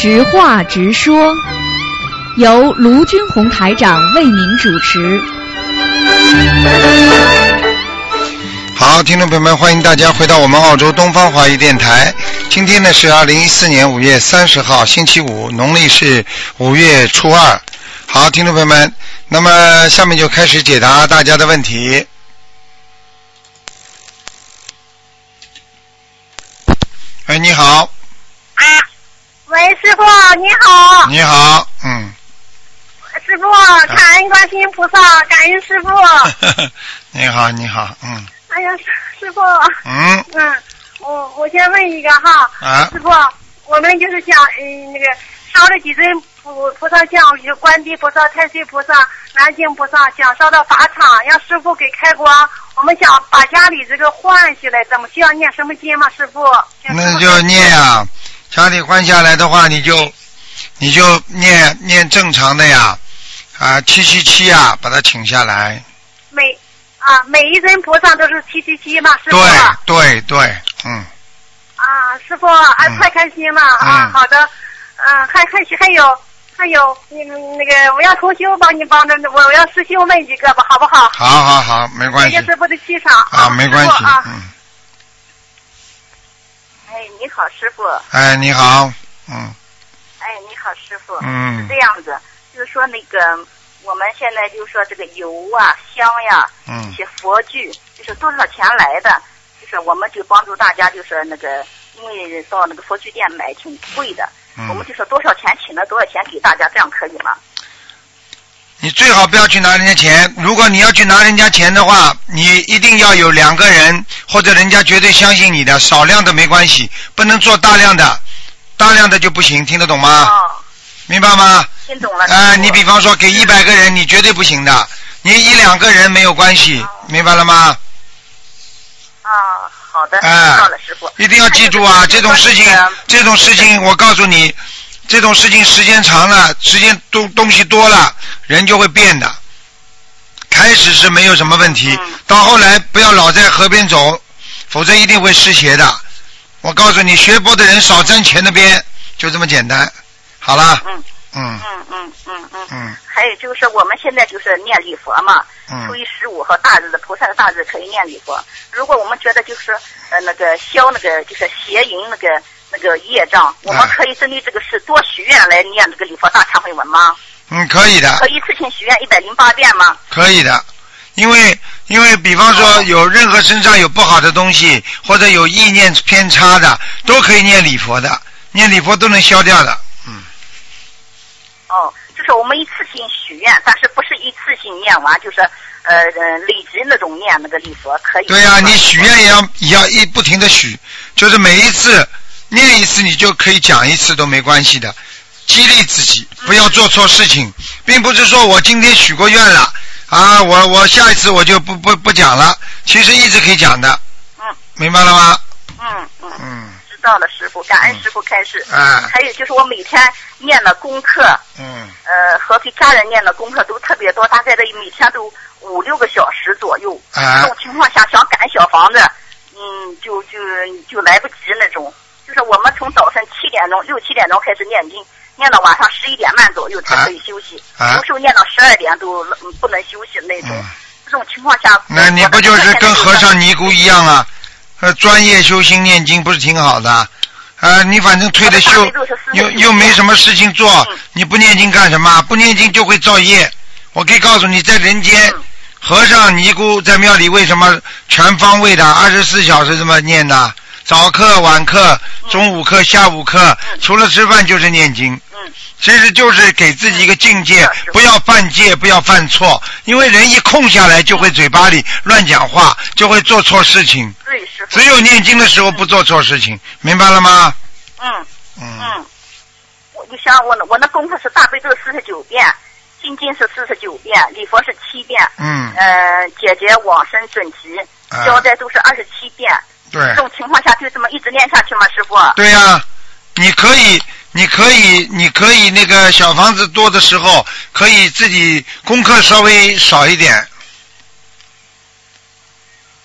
直话直说，由卢军红台长为您主持。好，听众朋友们，欢迎大家回到我们澳洲东方华语电台。今天呢是二零一四年五月三十号，星期五，农历是五月初二。好，听众朋友们，那么下面就开始解答大家的问题。哎，你好，喂，师傅你好，你好，嗯，师傅，感恩观世音菩萨，感恩师傅。你好，你好，嗯哎呀，师师傅，嗯嗯，我我先问一个哈，啊师傅，我们就是想嗯那个烧了几尊菩菩萨像，有观地菩萨、太岁菩萨、南京菩萨，想烧到法场，让师傅给开光。我们想把家里这个换下来，怎么需要念什么经吗？师傅？那就念呀、家里换下来的话，你就你就念念正常的呀，啊七七七呀，把它请下来。每啊每一尊菩萨都是七七七嘛，师傅。对对对，嗯，啊，师傅，啊，嗯太开心了啊！嗯好的，嗯、还还还有还有，那个那个，我要同修帮你帮着，我我要师兄问几个吧，好不好？好好好，没关系谢谢师傅的气场啊，没关系啊，，嗯，哎，你好，师傅。哎，你好，嗯哎，你好，师傅。嗯是这样子，就是说那个我们现在就是说这个油啊、香呀，嗯一些佛具，就是多少钱来的？就是我们就帮助大家，就是那个，因为到那个佛具店买挺贵的，嗯我们嗯，就说多少钱请了多少钱给大家，这样可以吗？你最好不要去拿人家钱。如果你要去拿人家钱的话，你一定要有两个人或者人家绝对相信你的，少量的没关系，不能做大量的，大量的就不行，听得懂吗？哦，明白吗？听懂了。哎、师傅你比方说给一百个人，你绝对不行的，你一两个人没有关系，明白了吗？啊，好的，哎知道了，师傅。一定要记住啊，这种事情，这种事情，我告诉你，这种事情时间长了，时间东东西多了，人就会变的。开始是没有什么问题，嗯到后来不要老在河边走，否则一定会失鞋的。我告诉你，学佛的人少沾钱的边，就这么简单。好了，嗯嗯嗯嗯嗯嗯。嗯还有就是我们现在就是念礼佛嘛，初嗯一十五和大日的菩萨的大日可以念礼佛。如果我们觉得就是呃那个消那个就是邪淫那个那个业障，我们啊可以针对这个事多许愿来念这个礼佛大忏悔文吗？嗯，可以的。可以一次性许愿一百零八遍吗？可以的，因为因为比方说有任何身上有不好的东西，或者有意念偏差的，都可以念礼佛的，念礼佛都能消掉的。嗯，哦，就是我们一次性许愿，但是不是一次性念完，就是呃呃累积那种念那个礼佛可以。对呀、你许愿也要也要一不停的许，就是每一次念一次，你就可以讲一次都没关系的，激励自己不要做错事情，并不是说我今天许过愿了啊，我我下一次我就不不不讲了，其实一直可以讲的，嗯明白了吗？嗯嗯。嗯知道了，师傅，感恩师傅开始。啊还有就是我每天念的功课，嗯呃，和给家人念的功课都特别多，大概的每天都五六个小时左右。啊这种情况下想赶小房子，嗯，就就就来不及那种。就是我们从早晨七点钟、六七点钟开始念经，念到晚上十一点半左右才可以休息，啊有时候念到十二点都嗯不能休息那种。嗯。这种情况下，那你不就是跟和尚尼姑一样啊？呃，专业修心念经不是挺好的？啊，你反正退了休，又又没什么事情做，你不念经干什么？不念经就会造业。我可以告诉你，在人间，和尚尼姑在庙里为什么全方位的二十四小时这么念呢？早课、晚课、中午课、下午课，除了吃饭就是念经。嗯其实就是给自己一个境界，不要犯戒，不要犯错，因为人一空下来就会嘴巴里乱讲话，就会做错事情。对。只有念经的时候不做错事情，明白了吗？嗯。嗯。嗯，我你想我那我那功课是大悲咒四十九遍，心经是四十九遍，礼佛是七遍，嗯，呃，解决往生准提，啊交代都是二十七遍。对这种情况下就这么一直念下去吗，师傅？对呀、你可以，你可以，你可以那个小房子多的时候，可以自己功课稍微少一点。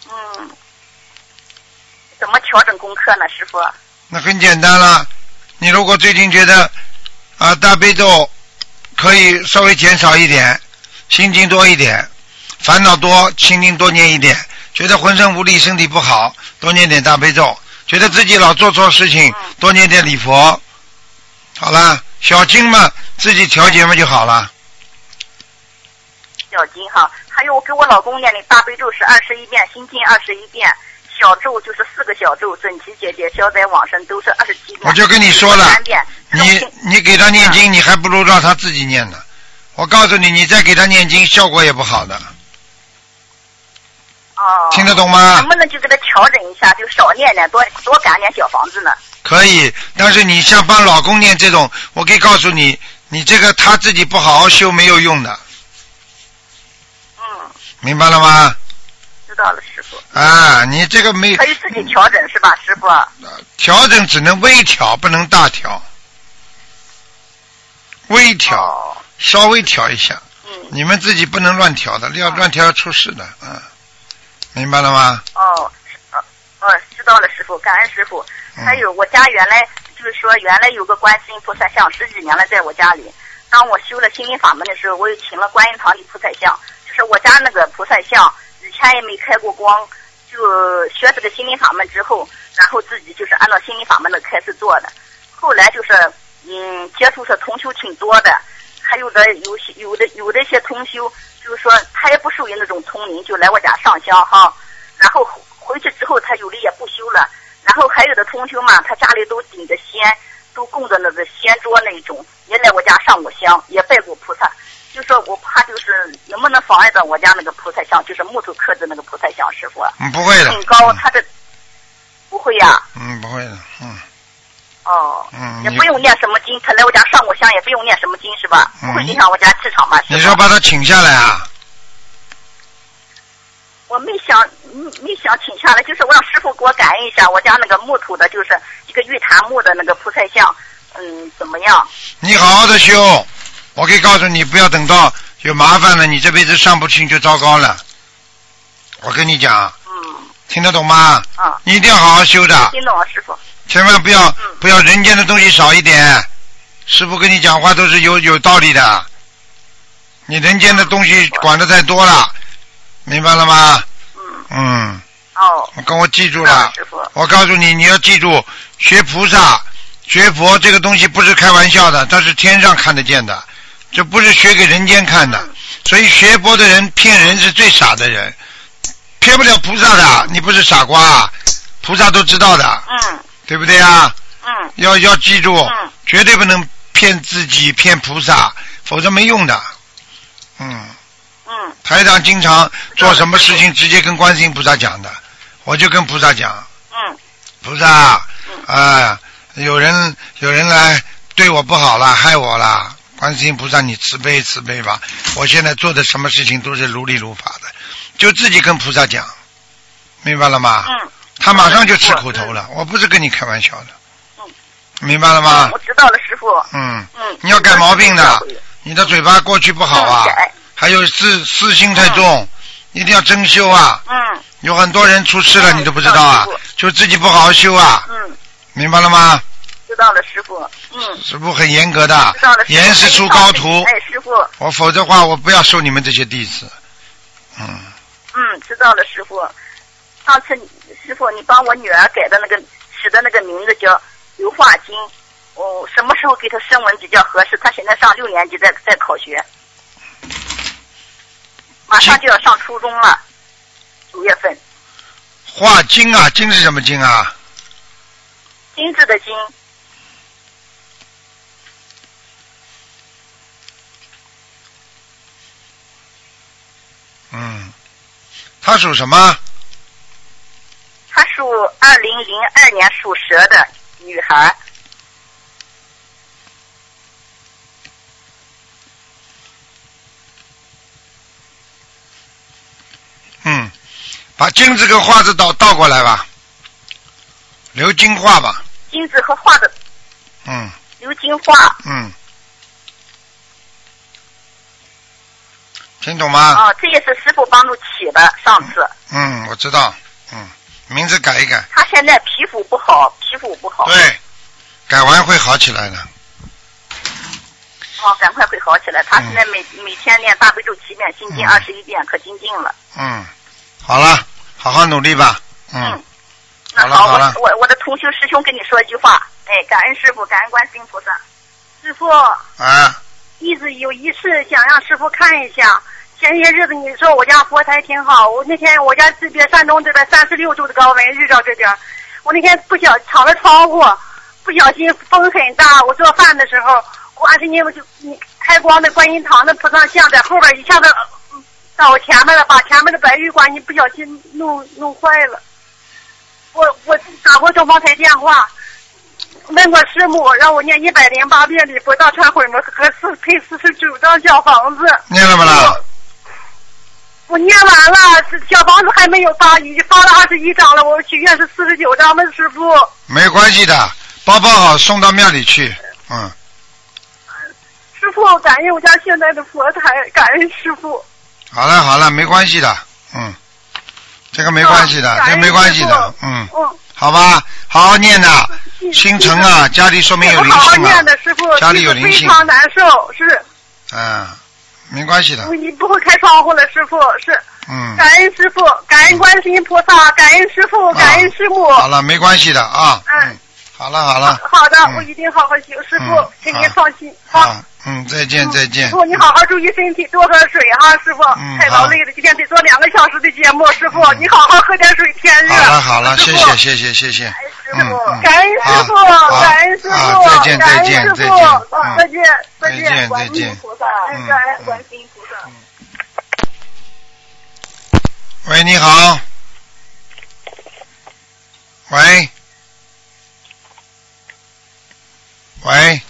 嗯，怎么调整功课呢，师傅？那很简单了，你如果最近觉得啊大悲咒可以稍微减少一点，心经多一点，烦恼多，心经多念一点，觉得浑身无力，身体不好，多念点大悲咒，觉得自己老做错事情，多念点礼佛，好了，小经嘛自己调节嘛就好了。小经哈，还有我给我老公念的大悲咒是二十一遍，心经二十一遍，小咒就是四个小咒，准提姐姐、消灾往生都是二十七遍。我就跟你说了。你你给他念经，你还不如让他自己念呢。我告诉你，你再给他念经，效果也不好的。哦。听得懂吗能不能就给他调整一下，就少念点，多多赶点小房子呢？可以，但是你像帮老公念这种，我可以告诉你，你这个他自己不好好修没有用的，嗯，明白了吗？知道了，师傅。啊，你这个没可以自己调整是吧，师傅？调整只能微调，不能大调，微调，哦。稍微调一下。嗯。你们自己不能乱调的，要乱调要出事的，嗯，明白了吗？哦，是哦哦，知道了，师傅，感恩师傅。嗯还有我家原来就是说原来有个观世音菩萨像，十几年了，在我家里。当我修了心灵法门的时候，我又请了观音堂的菩萨像，就是我家那个菩萨像，以前也没开过光，就学这个心灵法门之后，然后自己就是按照心灵法门的开始做的。后来就是嗯，接触的同修挺多的，还有的有些有的有的一些同修，就是说他也不属于那种丛林，就来我家上香哈，然后回去之后他有的也不修了。然后还有的同学嘛，他家里都顶着仙，都供着那个仙桌那一种，也来我家上过香，也拜过菩萨。就说我怕就是能不能妨碍到我家那个菩萨像，就是木头刻的那个菩萨像，师傅。嗯，不会的。很高，他这不会呀、嗯，不会的，嗯哦。嗯。也不用念什么经，他来我家上过香，也不用念什么经，是吧？嗯不会影响我家气场吧？你说把他请下来啊？我没想，没没想请下来，就是我让师傅给我感应一下，我家那个木头的，就是一个玉檀木的那个菩萨像，嗯，怎么样？你好好的修，我可以告诉你，不要等到有麻烦了，你这辈子上不去就糟糕了。我跟你讲，嗯，听得懂吗？啊，你一定要好好修的，听懂了，师傅。千万不要嗯不要人间的东西少一点。师傅跟你讲话都是有有道理的，你人间的东西管的太多了，明白了吗？嗯，嗯，哦，跟我记住了。我告诉你，你要记住，学菩萨、学佛这个东西不是开玩笑的，它是天上看得见的，这不是学给人间看的。所以学佛的人骗人是最傻的人，骗不了菩萨的。你不是傻瓜，菩萨都知道的，嗯对不对啊？嗯。要要记住，嗯。绝对不能骗自己、骗菩萨，否则没用的。嗯，嗯。台长经常做什么事情直接跟观世音菩萨讲的，我就跟菩萨讲，嗯。菩萨，嗯。啊，有人有人来对我不好了，害我了，观世音菩萨你慈悲慈悲吧！我现在做的什么事情都是如理如法的，就自己跟菩萨讲，明白了吗？嗯他马上就吃苦头了，我不是跟你开玩笑的，嗯明白了吗嗯，？我知道了，师傅。嗯，嗯。你要改毛病的嗯你的嘴巴过去不好啊，还有私私心太重，一定要真修啊！嗯有很多人出事了，嗯你都不知道啊就自己不好好修啊，嗯，明白了吗？知道了，师傅。嗯。师傅很严格的严师出高徒，哎，师傅。我否则的话我不要收你们这些弟子。嗯，嗯，知道了，师傅。上次你师傅你帮我女儿改的那个取的那个名字叫刘化金，哦，什么时候给她升文比较合适？她现在上六年级在在考学，马上就要上初中了，九月份。化金啊，金是什么金啊？精致的金，嗯，他属什么？她属二零零二年属蛇的女孩。嗯，把金子跟画子倒倒过来吧，留金画吧。金子和画的嗯鎏金画。嗯，听懂吗？哦，这也是师傅帮助起的。上次嗯，我知道。嗯，名字改一改。他现在皮肤不好，皮肤不好。对，改完会好起来的。哦，赶快会好起来。他现在每、每天练大悲咒七遍，心经嗯二十一遍，可精进了。嗯，好了，好好努力吧。嗯嗯，那好，好了好了我我我的同修师兄跟你说一句话，哎，感恩师傅，感恩观世音菩萨。师傅啊，一直有一次想让师傅看一下。前些日子你说我家佛台挺好，我那天我家这边山东这边三十六度的高温，日照这边，我那天不小敞了窗户，不小心风很大，我做饭的时候，观世音就你开光的观音堂的菩萨像在后边一下子嗯到我前面了，把前面的白玉观音不小心弄弄坏了。我我打过东方台电话，问过师母，让我念一百零八遍礼佛大忏悔文和四配四十九张小房子。念了不啦？我念完了，小房子还没有发，已经发了二十一张了。我许愿是四十九张的师傅。没关系的，包包好送到庙里去。嗯，师傅，感恩我家现在的佛台，感恩师傅。好了好了，没关系的。嗯，这个没关系的，这没关系的。嗯，嗯，好吧，好好念的。谢心诚啊，家里说明有灵性啊好好念。的，师傅，家里有灵性非常难受，是，嗯，没关系的。你不会开窗户了，师傅，是。嗯，感恩师傅，感恩观世音菩萨，感恩师傅，感恩师母。好了，没关系的啊。嗯嗯，好了好了。好的，嗯我一定好好修，师傅嗯，请您放心。好，啊，嗯，再见再见师。傅，你好好注意身体，多喝水哈，师傅嗯。太劳累了，今天得做两个小时的节目，师傅，嗯你好好喝点水，天热。好了好了，谢谢谢谢谢谢。感恩师傅，感恩师傅，再见感恩再见师傅再见再见再再见见，观再见世音菩萨，嗯感恩嗯观世音菩萨。喂，你好。喂。喂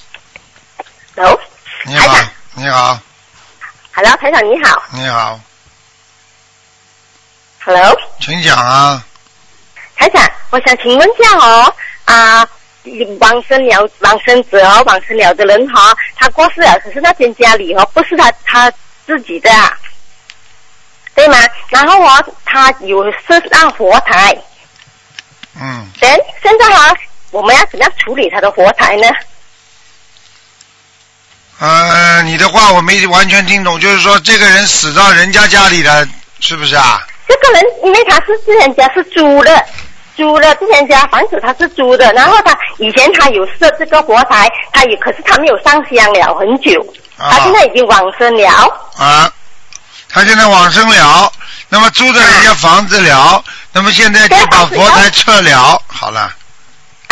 ，Hello，你好，你好，Hello，台长你好。你好，，Hello，请讲啊。台长，我想请问一下哦，啊、往生了往生者哦，往生了的人哈、哦，他过世了，可是那间家里哦，不是他他自己的、啊，对吗？然后哦，他有设上佛台，嗯，等现在哈、我们要怎样处理他的佛台呢？呃，你的话我没完全听懂，就是说这个人死到人家家里了，是不是啊？这个人因为他是之前家是租的，租的之前家房子他是租的，然后他以前他有设这个佛台，他也可是他没有上香了很久，啊他现在已经往生了。啊，他现在往生了，那么租的人家房子了，那么现在就把佛台撤了，好了。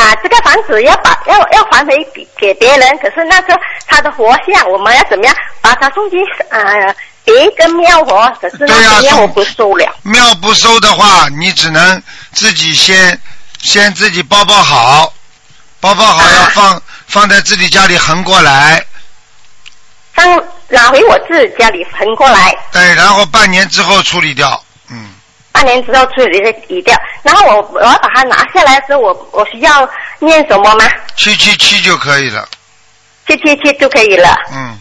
啊，这个房子要把要要还回给给别人，可是那个他的佛像，我们要怎么样把它送去啊别一个庙佛？可是庙不收了。庙不收的话，你只能自己先先自己包包好，包包好要放放在自己家里横过来，放拿回我自己家里横过来，对，然后半年之后处理掉，嗯，半年之后处理的理掉，然后我我要把它拿下来的时候，我我需要念什么吗？七七七就可以了，七七七就可以了。嗯，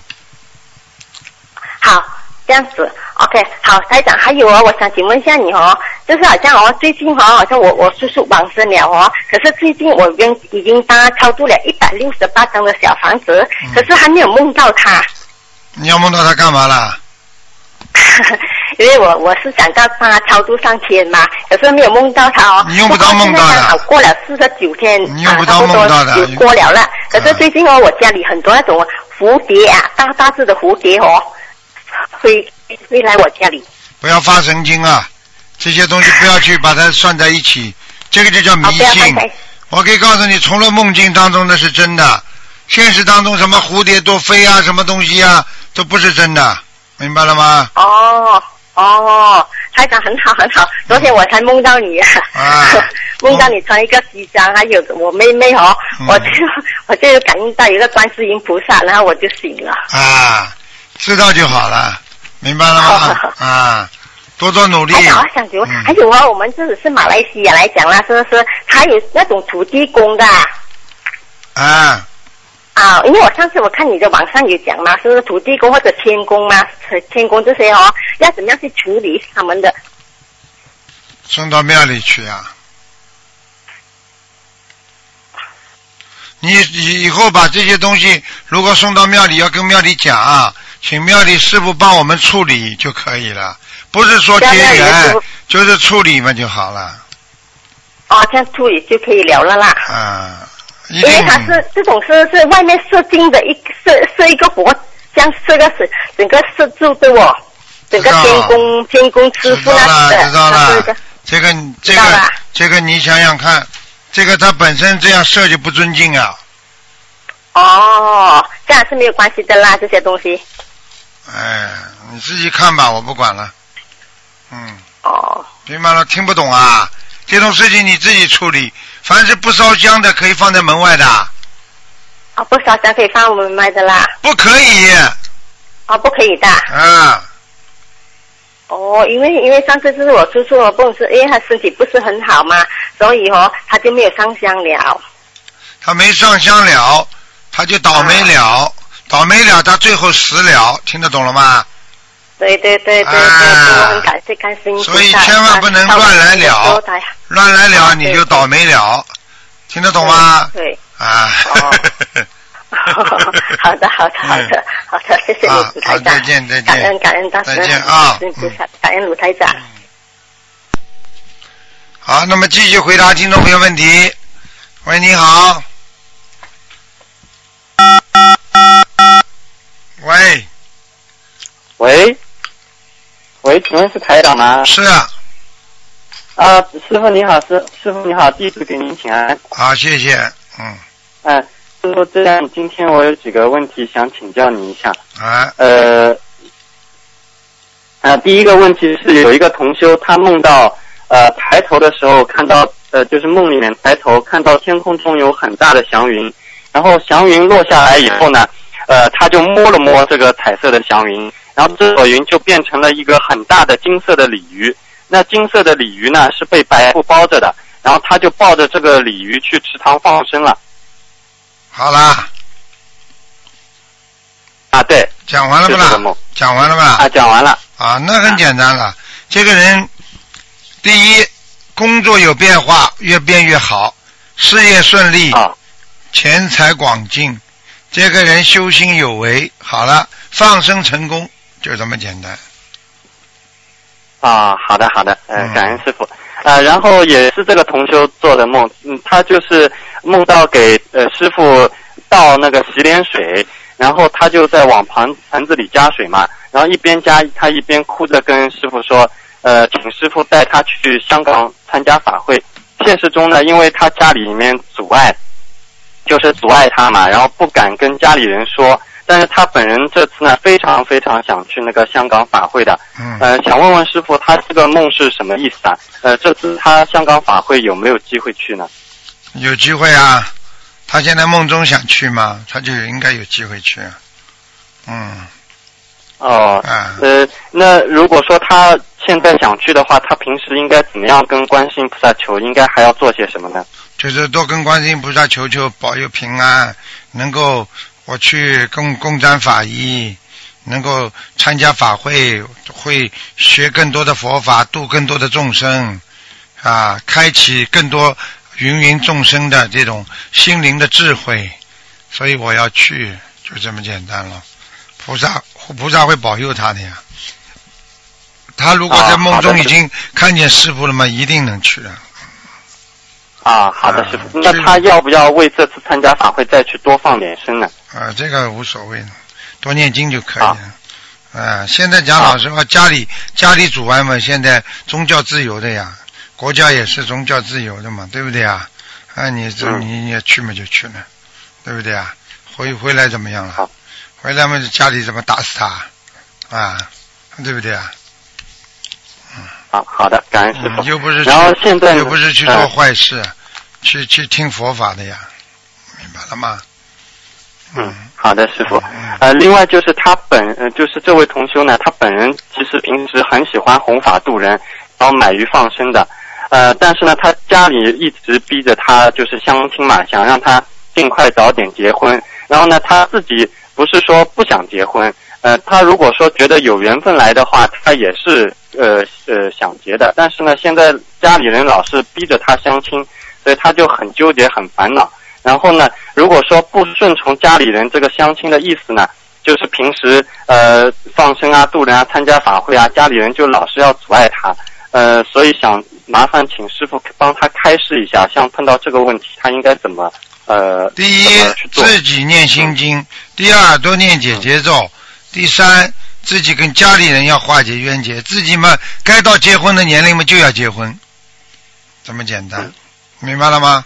好，这样子，OK，好，台长，还有哦，我想请问一下你哦，就是好像哦，最近哦，好像我我叔叔往生了哦，可是最近我已经已经帮他超度了一百六十八张的小房子，嗯可是还没有梦到他，你要梦到他干嘛啦？因为我我是想到帮他超度上天嘛，可是没有梦到他哦。你用不到梦到的过了四十九天，你用不到梦到的过了了。可是嗯最近哦，我家里很多那种蝴蝶啊，大大只的蝴蝶哦，飞飞来我家里。不要发神经啊！这些东西不要去把它算在一起，这个就叫迷信。我可以告诉你，除了梦境当中那是真的，现实当中什么蝴蝶多飞啊，什么东西啊，都不是真的，明白了吗？哦哦，台长很好很好，昨天我才梦到你啊，啊 梦到你穿一个西装，还有我妹妹哦，嗯我就我就感应到有一个观世音菩萨，然后我就醒了。啊，知道就好了，明白了吗？啊，多多努力。台长，我想请问，嗯还有啊，我们这里是马来西亚来讲啦，是不是？还有那种土地公的啊啊，啊，因为我上次我看你的网上有讲嘛，是不是土地公或者天公嘛？天公这些哦，要怎么样去处理他们的？送到庙里去啊。你以以后把这些东西，如果送到庙里，要跟庙里讲，啊请庙里师傅帮我们处理就可以了，不是说结缘，就是处理嘛就好了。哦，这样处理就可以了了啦。啊，一因为定它是这种是是外面射进的一射射一个火，这样这个是整个射住的哦，整个天宫天宫师傅知道了，那的，知道了。这个这个这个，你想想看，这个他本身这样设就不尊敬啊。哦，这样是没有关系的啦，这些东西。哎，你自己看吧，我不管了。嗯，哦，明白了，听不懂啊？这种事情你自己处理。凡是不烧香的，可以放在门外的，哦，不烧香可以放我们卖的啦。不可以哦，不可以的。嗯。哦，因为因为上次就是我叔叔我，不是因为他身体不是很好嘛，所以哦他就没有上香了。他没上香了，他就倒霉了，啊倒霉了，他最后死了，听得懂了吗？对对对对对，啊。我很感谢感谢所以千万不能乱来了。乱来了你就倒霉了，听得懂吗？对。啊。哦。好的，好的，好的，好的，谢谢啊你，卢台长，好再见再见。感恩感恩大师，再见啊。感恩菩萨，感恩卢台长。好，那么继续回答听众朋友问题。喂，你好。喂，喂，喂，请问是台长吗？是啊，啊，师傅你好，师师傅你好，弟子给您请安。好，谢谢，嗯，嗯、师傅这样，今天我有几个问题想请教你一下。啊，呃，啊，第一个问题是有一个同修，他梦到呃抬头的时候看到呃就是梦里面抬头看到天空中有很大的祥云，然后祥云落下来以后呢，呃他就摸了摸这个彩色的祥云，然后这朵云就变成了一个很大的金色的鲤鱼，那金色的鲤鱼呢是被白布包着的，然后他就抱着这个鲤鱼去池塘放生了。好啦，啊，对，讲完了不啦是这个梦？讲完了吧？啊，讲完了。啊，那很简单了。这个人，第一，工作有变化，越变越好，事业顺利，啊。钱财广进，这个人修心有为，好了，放生成功，就这么简单。啊，好的好的，呃嗯，感恩师傅。呃，然后也是这个同修做的梦，嗯，他就是梦到给呃师傅倒那个洗脸水，然后他就在往盘盘子里加水嘛，然后一边加他一边哭着跟师傅说，呃，请师傅带他去香港参加法会。现实中呢，因为他家里面阻碍，就是阻碍他嘛，然后不敢跟家里人说。但是他本人这次呢，非常非常想去那个香港法会的，嗯，呃，想问问师傅，他这个梦是什么意思啊？呃，这次他香港法会有没有机会去呢？有机会啊。他现在梦中想去嘛，他就应该有机会去。嗯，哦，啊，呃，那如果说他现在想去的话，他平时应该怎么样跟观世音菩萨求？应该还要做些什么呢？就是多跟观世音菩萨求求保佑平安，能够我去共共沾法医，能够参加法会，会学更多的佛法，度更多的众生，啊，开启更多芸芸众生的这种心灵的智慧，所以我要去，就这么简单了。菩萨菩萨会保佑他的呀。他如果在梦中已经看见师傅了嘛，一定能去的。啊，好的，啊师傅。这个那他要不要为这次参加法会再去多放点生呢？啊，这个无所谓的，多念经就可以了。啊，现在讲老实话，家里家里阻碍嘛，现在宗教自由的呀，国家也是宗教自由的嘛，对不对啊？啊，你这嗯你你也去嘛就去了，对不对啊？回回来怎么样了好？回来嘛，家里怎么打死他？啊，对不对啊？好，好的，感恩师傅嗯。又不是去然后现在又不是去做嗯坏事，去去听佛法的呀，明白了吗？嗯，好的，师傅嗯。呃，另外就是他本，呃，就是这位同修呢，他本人其实平时很喜欢弘法度人，然后买鱼放生的。呃，但是呢，他家里一直逼着他就是相亲嘛，想让他尽快早点结婚。然后呢，他自己不是说不想结婚，呃，他如果说觉得有缘分来的话，他也是呃呃想结的。但是呢，现在家里人老是逼着他相亲，所以他就很纠结、很烦恼。然后呢，如果说不顺从家里人这个相亲的意思呢，就是平时呃放生啊、渡人啊、参加法会啊，家里人就老是要阻碍他，呃，所以想麻烦请师傅帮他开示一下，像碰到这个问题，他应该怎么呃第一？自己念心经，第二多念姐姐咒，第三自己跟家里人要化解冤结，自己嘛该到结婚的年龄嘛就要结婚，这么简单，明白了吗？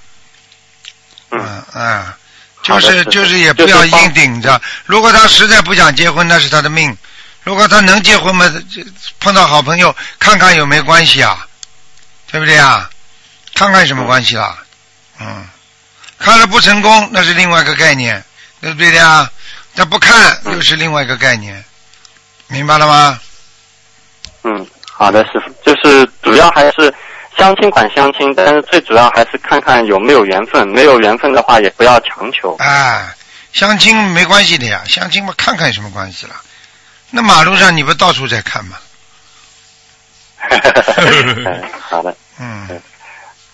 嗯嗯嗯，好的就是就是也不要硬顶着。如果他实在不想结婚，那是他的命；如果他能结婚嘛，碰到好朋友看看有没有关系啊，对不对啊？看看有什么关系啦？嗯，看了不成功，那是另外一个概念，对不对的呀？他不看又是另外一个概念，明白了吗？嗯，好的，师傅，就是主要还是相亲管相亲，但是最主要还是看看有没有缘分，没有缘分的话也不要强求。啊，相亲没关系的呀，相亲嘛看看有什么关系啦？那马路上你不到处在看吗？嗯，好的，嗯，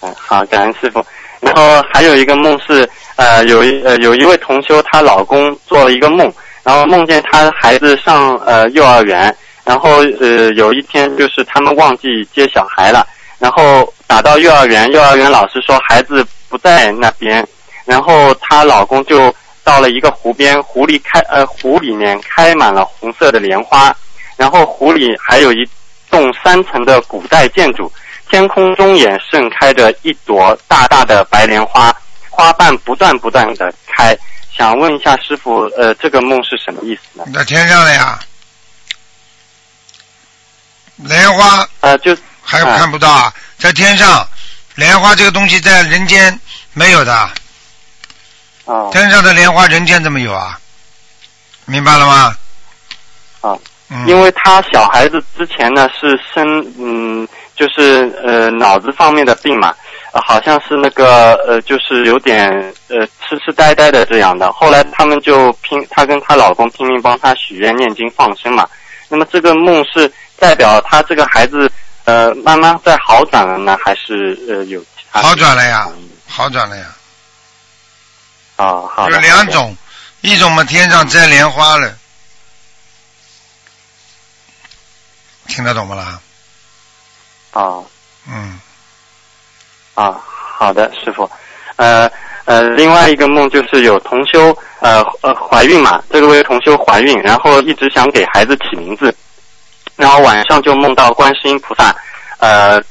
嗯，好，感恩师傅。然后还有一个梦是，呃，有一呃有一位同修，她老公做了一个梦，然后梦见她孩子上呃幼儿园，然后呃有一天就是他们忘记接小孩了，然后打到幼儿园，幼儿园老师说孩子不在那边，然后她老公就到了一个湖边，湖里开呃湖里面开满了红色的莲花，然后湖里还有一栋三层的古代建筑，天空中也盛开着一朵大大的白莲花，花瓣不断不断的开。想问一下师傅，呃，这个梦是什么意思呢？在天上了呀，莲花呃，就还看不到啊，在天上，莲花这个东西在人间没有的，哦天上的莲花人间怎么有啊？明白了吗？啊，嗯，因为他小孩子之前呢是生嗯，就是呃脑子方面的病嘛，呃好像是那个呃就是有点呃痴痴呆呆的这样的。后来他们就拼，她跟她老公拼命帮她许愿念经放生嘛。那么这个梦是代表她这个孩子呃慢慢在好转了呢，还是呃有其他好转了呀好转了呀，哦，好有两种，一种嘛天上摘莲花了，听得懂不啦？哦。嗯，啊，好的，师傅。呃呃，另外一个梦就是有同修呃呃怀孕嘛，这个位同修怀孕，然后一直想给孩子起名字，然后晚上就梦到观世音菩萨，呃，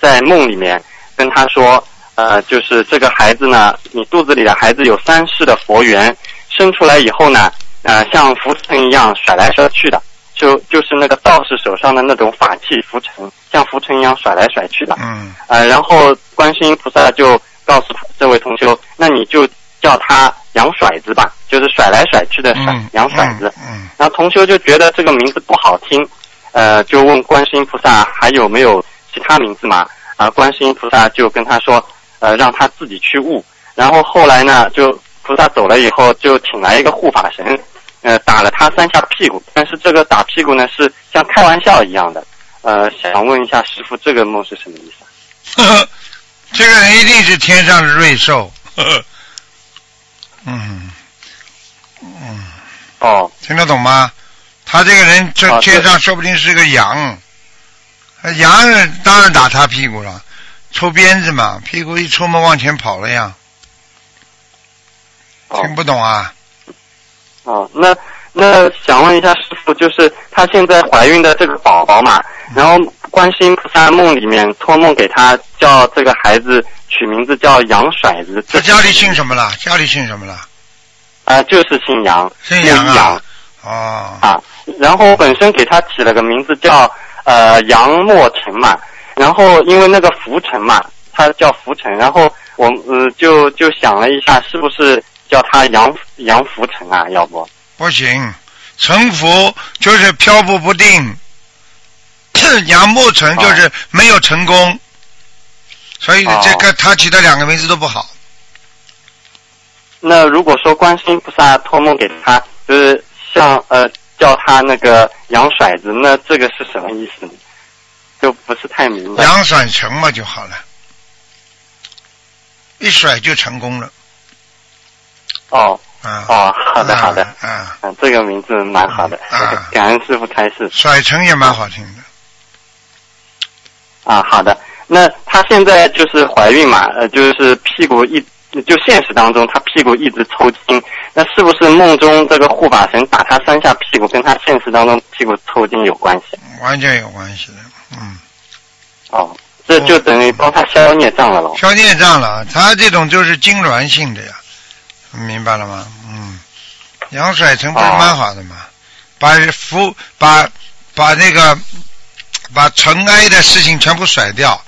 在梦里面跟他说，呃，就是这个孩子呢，你肚子里的孩子有三世的佛缘，生出来以后呢，呃，像浮尘一样甩来甩去的，就就是那个道士手上的那种法器浮尘，像浮尘一样甩来甩去的。嗯，呃，然后观世音菩萨就告诉这位同修，那你就叫他杨甩子吧，就是甩来甩去的甩，嗯，杨甩子。嗯，然后同修就觉得这个名字不好听，呃，就问观世音菩萨还有没有其他名字嘛？啊、观世音菩萨就跟他说，呃，让他自己去悟。然后后来呢，就菩萨走了以后，就请来一个护法神，呃，打了他三下屁股。但是这个打屁股呢，是像开玩笑一样的。呃，想问一下师傅，这个梦是什么意思啊？呵呵，这个人一定是天上的瑞兽。呵呵，嗯，嗯，哦，听得懂吗？他这个人这啊天上说不定是个羊，呃羊人当然打他屁股了，抽鞭子嘛，屁股一抽嘛往前跑了呀，哦听不懂啊？哦，那那想问一下师傅，就是她现在怀孕的这个宝宝嘛，然后观世音菩萨梦里面托梦给她，叫这个孩子取名字叫杨甩子。他家里姓什么了？家里姓什么了？啊、就是姓杨，姓杨啊？哦，啊。然后本身给他起了个名字叫呃杨墨尘嘛，然后因为那个浮尘嘛，他叫浮尘，然后我呃就就想了一下，是不是叫他杨杨福成啊？要不？不行，沉浮就是漂浮不定，杨木成就是没有成功，所以哦这个他起的两个名字都不好。那如果说观世音菩萨托梦给他，就是像呃叫他那个杨甩子，那这个是什么意思呢？就不是太明白。杨甩成嘛就好了，一甩就成功了。哦啊哦，好的好的，啊，嗯，这个名字蛮好的啊，感恩师傅开示甩成也蛮好听的。啊，好的。那她现在就是怀孕嘛，呃，就是屁股一就现实当中她屁股一直抽筋，那是不是梦中这个护法神打她三下屁股，跟她现实当中屁股抽筋有关系？完全有关系的，嗯，哦，这就等于帮她消孽障了喽。消孽障了。他这种就是痉挛性的呀，明白了吗？嗯，羊甩成不是蛮好的吗？把福把把那个把尘埃的事情全部甩掉，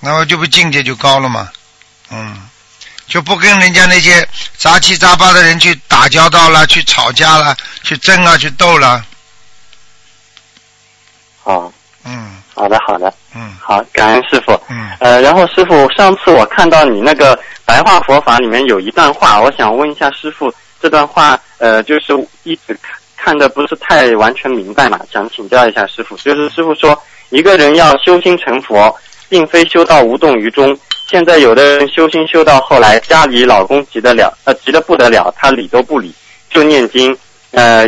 那么就不境界就高了嘛。嗯，就不跟人家那些杂七杂八的人去打交道了，去吵架了，去争啊，去斗了。哦，嗯好的好的，嗯好，感恩师傅。嗯，呃，然后师傅，上次我看到你那个白话佛法里面有一段话，我想问一下师傅，这段话呃，就是一直看的不是太完全明白嘛，想请教一下师傅。就是师傅说，一个人要修心成佛，并非修到无动于衷。现在有的人修心修到后来，家里老公急得了，呃，急得不得了，他理都不理，就念经，呃，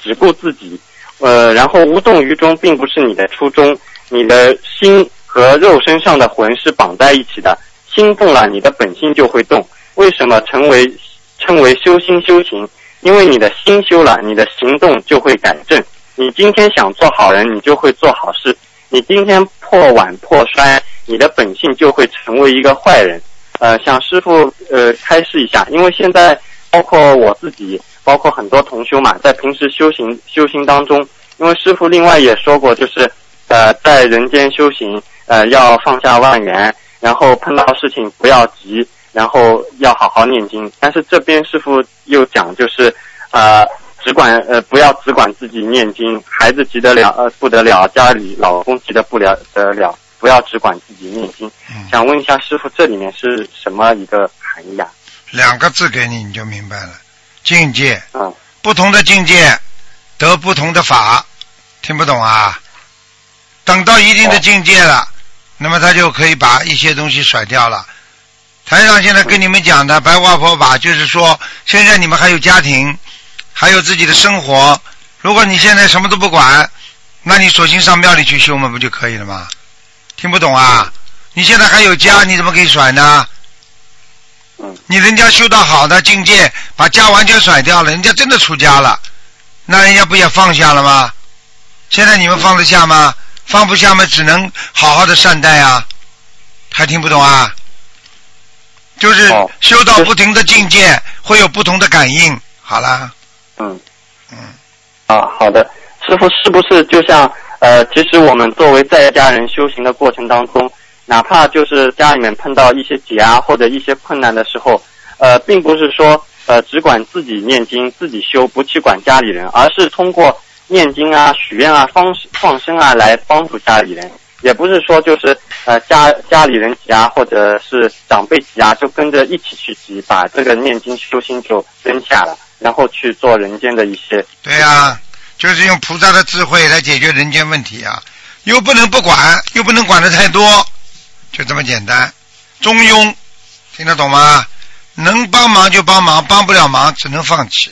只顾自己，呃，然后无动于衷，并不是你的初衷，你的心和肉身上的魂是绑在一起的，心动了，你的本性就会动。为什么成为称为修心修行？因为你的心修了，你的行动就会改正。你今天想做好人，你就会做好事；你今天破碗破摔，你的本性就会成为一个坏人。呃，想师傅呃开示一下，因为现在包括我自己，包括很多同修嘛，在平时修行修行当中，因为师傅另外也说过，就是呃在人间修行，呃要放下万缘，然后碰到事情不要急，然后要好好念经。但是这边师傅又讲，就是呃只管呃不要只管自己念经，孩子急得了呃不得了，家里老公急得不了得了，不要只管自己念经。嗯想问一下师傅，这里面是什么一个含义啊？两个字给你，你就明白了。境界，嗯不同的境界得不同的法，听不懂啊？等到一定的境界了，那么他就可以把一些东西甩掉了。台上现在跟你们讲的白话佛法，就是说，现在你们还有家庭，还有自己的生活。如果你现在什么都不管，那你索性上庙里去修嘛，不就可以了吗？听不懂啊？你现在还有家，你怎么可以甩呢？嗯你人家修到好的境界，把家完全甩掉了，人家真的出家了，那人家不也放下了吗？现在你们放得下吗？放不下嘛，只能好好的善待啊。还听不懂啊？就是哦修到不同的境界，会有不同的感应。好啦，嗯嗯，啊，好的，师傅是不是就像呃，其实我们作为在家人修行的过程当中，哪怕就是家里面碰到一些挤压或者一些困难的时候，呃，并不是说呃只管自己念经自己修，不去管家里人，而是通过念经啊、许愿啊、放放生啊来帮助家里人。也不是说就是呃家家里人急啊，或者是长辈急啊，就跟着一起去急，把这个念经修心就扔下了，然后去做人间的一些对呀、就是用菩萨的智慧来解决人间问题啊，又不能不管，又不能管的太多，就这么简单，中庸，听得懂吗？能帮忙就帮忙，帮不了忙只能放弃，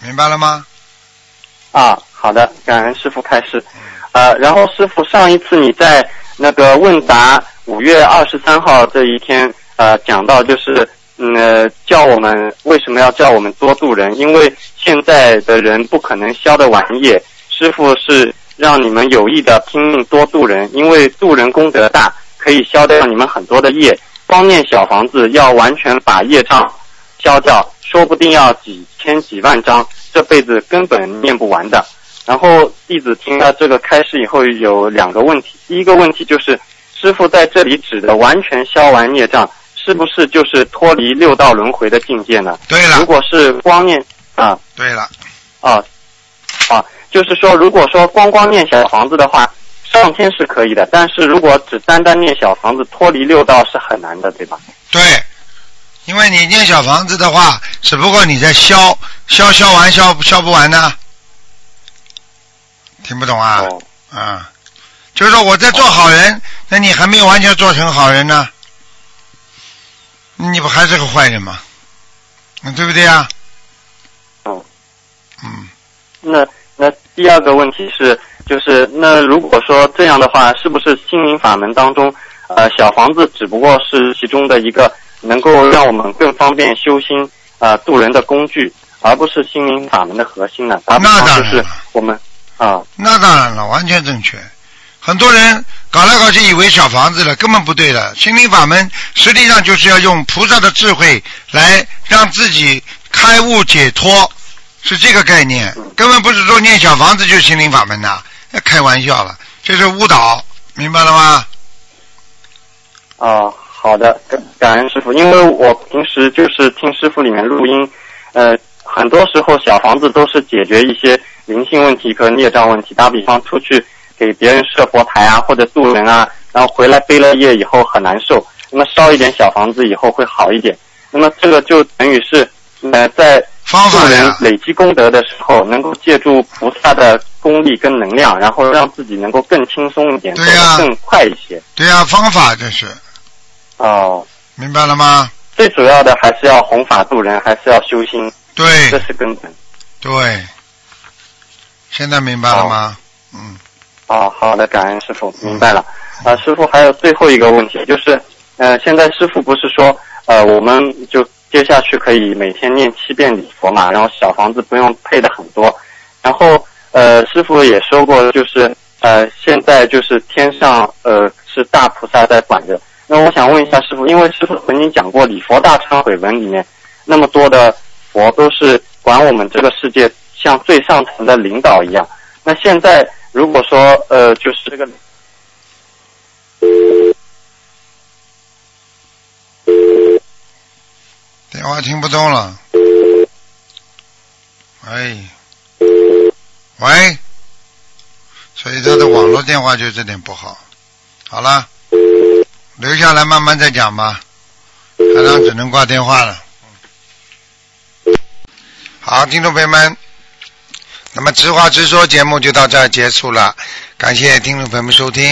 明白了吗？啊，好的，感恩师傅开示。呃，然后师傅上一次你在那个问答五月二十三号这一天，呃，讲到就是，嗯、呃，叫我们为什么要叫我们多度人？因为现在的人不可能消得完业，师傅是让你们有意的拼命多度人，因为度人功德大，可以消掉你们很多的业。光念小房子要完全把业障消掉，说不定要几千几万张，这辈子根本念不完的。然后弟子听了这个开示以后，有两个问题。第一个问题就是，师傅在这里指的完全消完孽障，是不是就是脱离六道轮回的境界呢？对了如，果是光念啊对了，啊啊，就是说，如果说光光念小房子的话，上天是可以的，但是如果只单单念小房子，脱离六道是很难的，对吧？对，因为你念小房子的话，只不过你在消消消完消消不完呢，听不懂啊？哦啊，就是说我在做好人，那你还没有完全做成好人呢，你不还是个坏人吗？嗯，对不对啊？嗯嗯，那那第二个问题是，就是那如果说这样的话，是不是心灵法门当中，呃，小房子只不过是其中的一个能够让我们更方便修心啊、渡人的工具，而不是心灵法门的核心呢？那方就是当然了我们啊那当然了，完全正确。很多人搞来搞去以为小房子了，根本不对的。心灵法门实际上就是要用菩萨的智慧来让自己开悟解脱，是这个概念，根本不是说念小房子就是心灵法门呐，开玩笑了，这是误导，明白了吗？啊，好的，感感恩师傅，因为我平时就是听师傅里面录音，呃，很多时候小房子都是解决一些灵性问题和孽障问题。打比方出去给别人设佛台啊，或者渡人啊，然后回来背了业以后很难受，那么烧一点小房子以后会好一点。那么这个就等于是呃在方法助人，累积功德的时候，能够借助菩萨的功力跟能量，然后让自己能够更轻松一点，对呀得更快一些。对呀、方法这是，哦。明白了吗？最主要的还是要弘法度人，还是要修心，对这是根本。对，现在明白了吗？嗯，哦，好的，感恩师傅，明白了。啊、师傅还有最后一个问题，就是，呃，现在师傅不是说，呃，我们就接下去可以每天念七遍礼佛嘛，然后小房子不用配的很多，然后，呃，师傅也说过，就是，呃，现在就是天上，呃，是大菩萨在管着。那我想问一下师傅，因为师傅曾经讲过《礼佛大忏悔文》里面那么多的佛都是管我们这个世界像最上层的领导一样。那现在如果说呃，就是这个电话听不动了。喂，喂，所以他的网络电话就这点不好。好了，留下来慢慢再讲吧。台长只能挂电话了。好，听众朋友们，那么直话直说节目就到这儿结束了，感谢听众朋友们收听。